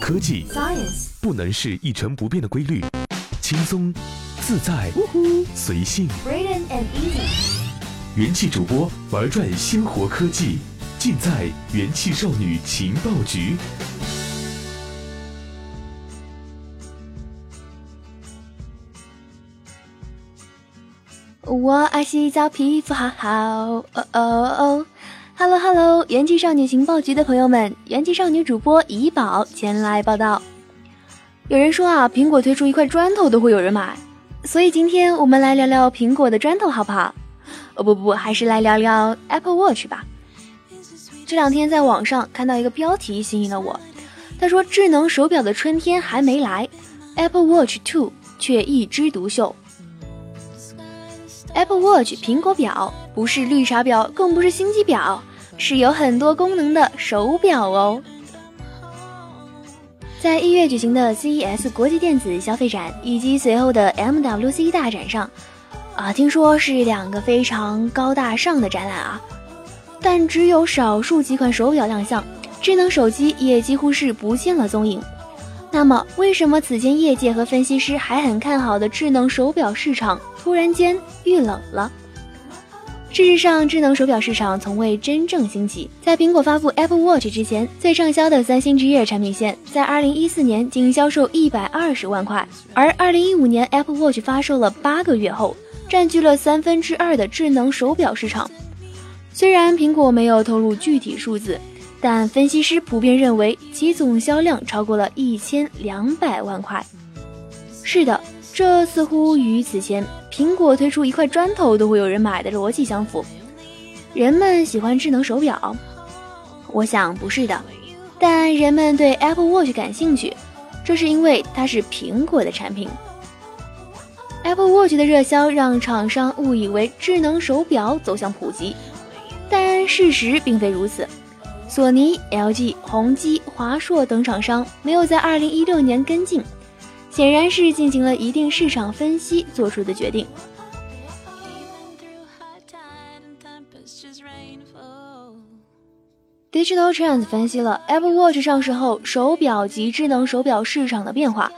科技 Science 不能是一成不变的规律，轻松、自在、随性。Braden and Easy 元气主播玩转鲜活科技，尽在元气少女情报局。我爱洗澡，皮肤好好。哦哦哦，Hello Hello，元气少女情报局的朋友们，元气少女主播怡宝前来报道。有人说啊，苹果推出一块砖头都会有人买，所以今天我们来聊聊苹果的砖头好不好？哦不不，还是来聊聊 Apple Watch 吧。这两天在网上看到一个标题吸引了我，他说智能手表的春天还没来，Apple Watch Two 却一枝独秀。Apple Watch 苹果表不是绿茶婊，更不是星际表，是有很多功能的手表哦。在一月举行的 CES 国际电子消费展以及随后的 MWC 大展上，啊，听说是两个非常高大上的展览啊，但只有少数几款手表亮相，智能手机也几乎是不见了踪影。那么，为什么此前业界和分析师还很看好的智能手表市场突然间遇冷了？事实上，智能手表市场从未真正兴起。在苹果发布 Apple Watch 之前，最畅销的三星之夜产品线在2014年仅销售120万块，而2015年 Apple Watch 发售了八个月后，占据了三分之二的智能手表市场。虽然苹果没有透露具体数字。但分析师普遍认为，其总销量超过了一千两百万块。是的，这似乎与此前苹果推出一块砖头都会有人买的逻辑相符。人们喜欢智能手表，我想不是的。但人们对 Apple Watch 感兴趣，这是因为它是苹果的产品。Apple Watch 的热销让厂商误以为智能手表走向普及，但事实并非如此。索尼、LG、宏基、华硕等厂商没有在2016年跟进，显然是进行了一定市场分析做出的决定。Digital Trends 分析了 Apple Watch 上市后手表及智能手表市场的变化，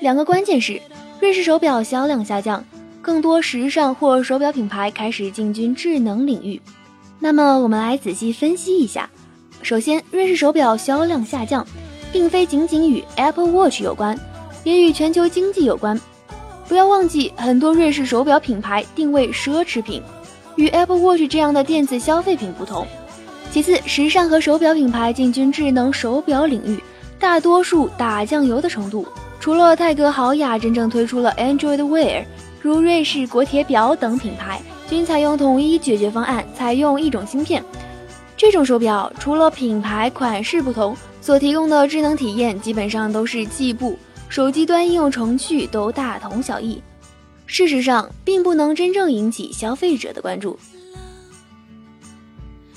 两个关键是瑞士手表销量下降，更多时尚或手表品牌开始进军智能领域。那么我们来仔细分析一下。首先，瑞士手表销量下降，并非仅仅与 Apple Watch 有关，也与全球经济有关。不要忘记，很多瑞士手表品牌定位奢侈品，与 Apple Watch 这样的电子消费品不同。其次，时尚和手表品牌进军智能手表领域，大多数打酱油的程度，除了泰格豪雅真正推出了 Android Wear，如瑞士国铁表等品牌，均采用统一解决方案，采用一种芯片。这种手表除了品牌款式不同，所提供的智能体验基本上都是计步、手机端应用程序都大同小异。事实上，并不能真正引起消费者的关注。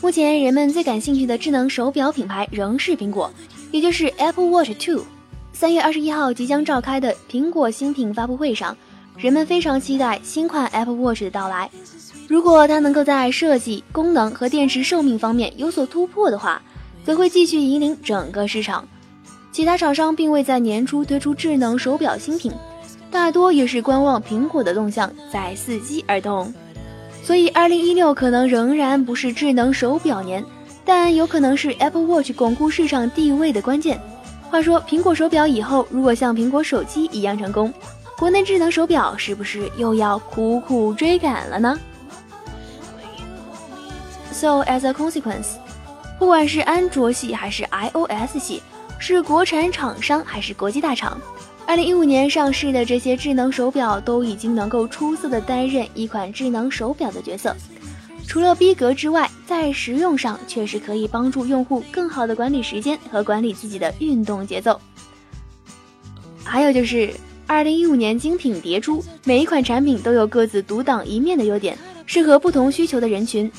目前，人们最感兴趣的智能手表品牌仍是苹果，也就是 Apple Watch Two。三月二十一号即将召开的苹果新品发布会上，人们非常期待新款 Apple Watch 的到来。如果它能够在设计、功能和电池寿命方面有所突破的话，则会继续引领整个市场。其他厂商并未在年初推出智能手表新品，大多也是观望苹果的动向，在伺机而动。所以，二零一六可能仍然不是智能手表年，但有可能是 Apple Watch 巩固市场地位的关键。话说，苹果手表以后如果像苹果手机一样成功，国内智能手表是不是又要苦苦追赶了呢？So as a consequence，不管是安卓系还是 iOS 系，是国产厂商还是国际大厂，二零一五年上市的这些智能手表都已经能够出色的担任一款智能手表的角色。除了逼格之外，在实用上确实可以帮助用户更好的管理时间和管理自己的运动节奏。还有就是二零一五年精品迭出，每一款产品都有各自独当一面的优点，适合不同需求的人群。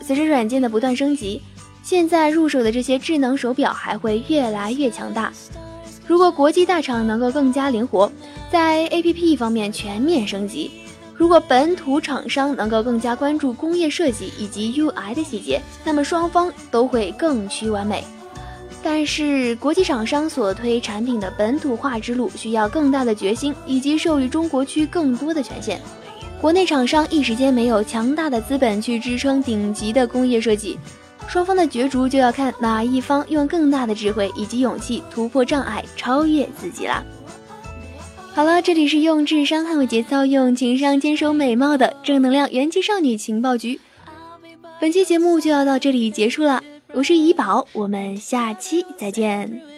随着软件的不断升级，现在入手的这些智能手表还会越来越强大。如果国际大厂能够更加灵活，在 APP 方面全面升级，如果本土厂商能够更加关注工业设计以及 UI 的细节，那么双方都会更趋完美。但是国际厂商所推产品的本土化之路，需要更大的决心，以及授予中国区更多的权限。国内厂商一时间没有强大的资本去支撑顶级的工业设计，双方的角逐就要看哪一方用更大的智慧以及勇气突破障碍，超越自己啦。好了，这里是用智商捍卫节操，用情商坚守美貌的正能量元气少女情报局。本期节目就要到这里结束了，我是怡宝，我们下期再见。